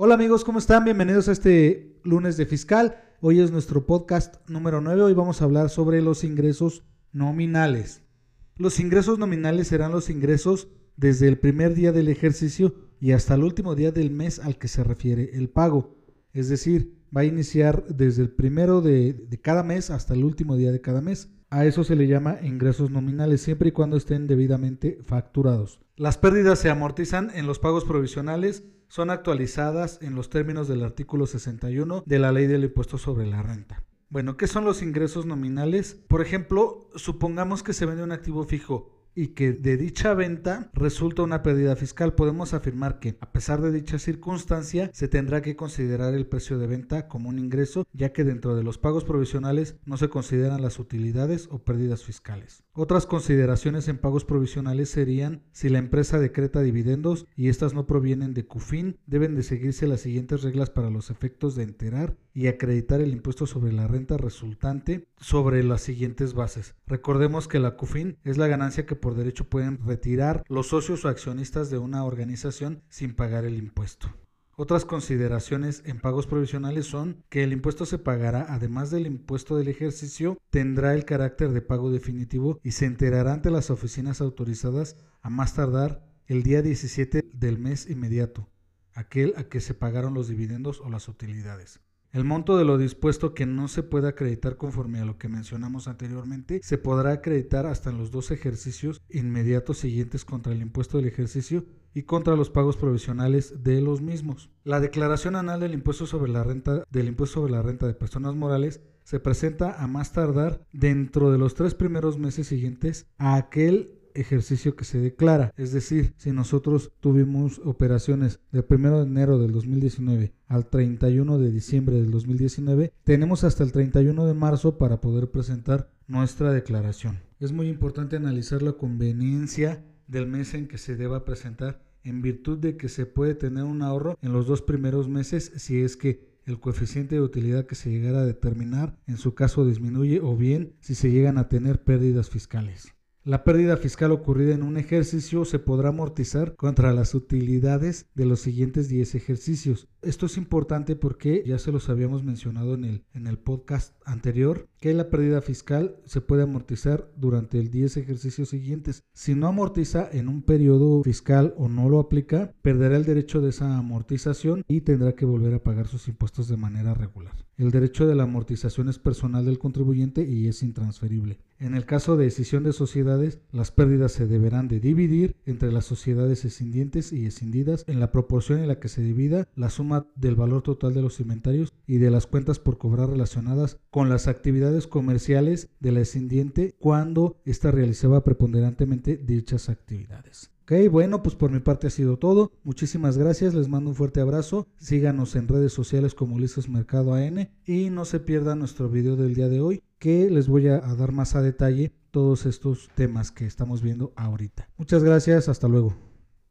Hola amigos, ¿cómo están? Bienvenidos a este lunes de fiscal. Hoy es nuestro podcast número 9. Hoy vamos a hablar sobre los ingresos nominales. Los ingresos nominales serán los ingresos desde el primer día del ejercicio y hasta el último día del mes al que se refiere el pago. Es decir, va a iniciar desde el primero de, de cada mes hasta el último día de cada mes. A eso se le llama ingresos nominales siempre y cuando estén debidamente facturados. Las pérdidas se amortizan en los pagos provisionales, son actualizadas en los términos del artículo 61 de la ley del impuesto sobre la renta. Bueno, ¿qué son los ingresos nominales? Por ejemplo, supongamos que se vende un activo fijo y que de dicha venta resulta una pérdida fiscal, podemos afirmar que, a pesar de dicha circunstancia, se tendrá que considerar el precio de venta como un ingreso, ya que dentro de los pagos provisionales no se consideran las utilidades o pérdidas fiscales. Otras consideraciones en pagos provisionales serían si la empresa decreta dividendos y estas no provienen de CUFIN, deben de seguirse las siguientes reglas para los efectos de enterar y acreditar el impuesto sobre la renta resultante sobre las siguientes bases. Recordemos que la CUFIN es la ganancia que por derecho pueden retirar los socios o accionistas de una organización sin pagar el impuesto. Otras consideraciones en pagos provisionales son que el impuesto se pagará, además del impuesto del ejercicio, tendrá el carácter de pago definitivo y se enterará ante las oficinas autorizadas a más tardar el día 17 del mes inmediato, aquel a que se pagaron los dividendos o las utilidades. El monto de lo dispuesto que no se puede acreditar conforme a lo que mencionamos anteriormente se podrá acreditar hasta en los dos ejercicios inmediatos siguientes contra el impuesto del ejercicio y contra los pagos provisionales de los mismos. La declaración anual del impuesto sobre la renta del impuesto sobre la renta de personas morales se presenta a más tardar dentro de los tres primeros meses siguientes a aquel ejercicio que se declara. Es decir, si nosotros tuvimos operaciones del 1 de enero del 2019 al 31 de diciembre del 2019, tenemos hasta el 31 de marzo para poder presentar nuestra declaración. Es muy importante analizar la conveniencia del mes en que se deba presentar en virtud de que se puede tener un ahorro en los dos primeros meses si es que el coeficiente de utilidad que se llegara a determinar en su caso disminuye o bien si se llegan a tener pérdidas fiscales. La pérdida fiscal ocurrida en un ejercicio se podrá amortizar contra las utilidades de los siguientes 10 ejercicios. Esto es importante porque ya se los habíamos mencionado en el, en el podcast anterior, que la pérdida fiscal se puede amortizar durante el 10 ejercicios siguientes. Si no amortiza en un periodo fiscal o no lo aplica, perderá el derecho de esa amortización y tendrá que volver a pagar sus impuestos de manera regular. El derecho de la amortización es personal del contribuyente y es intransferible. En el caso de decisión de sociedades, las pérdidas se deberán de dividir entre las sociedades escindientes y escindidas en la proporción en la que se divida la suma del valor total de los inventarios y de las cuentas por cobrar relacionadas con las actividades comerciales de la escindiente cuando ésta realizaba preponderantemente dichas actividades. Ok, bueno, pues por mi parte ha sido todo. Muchísimas gracias, les mando un fuerte abrazo. Síganos en redes sociales como Ulises Mercado AN y no se pierdan nuestro video del día de hoy que les voy a dar más a detalle todos estos temas que estamos viendo ahorita. Muchas gracias, hasta luego.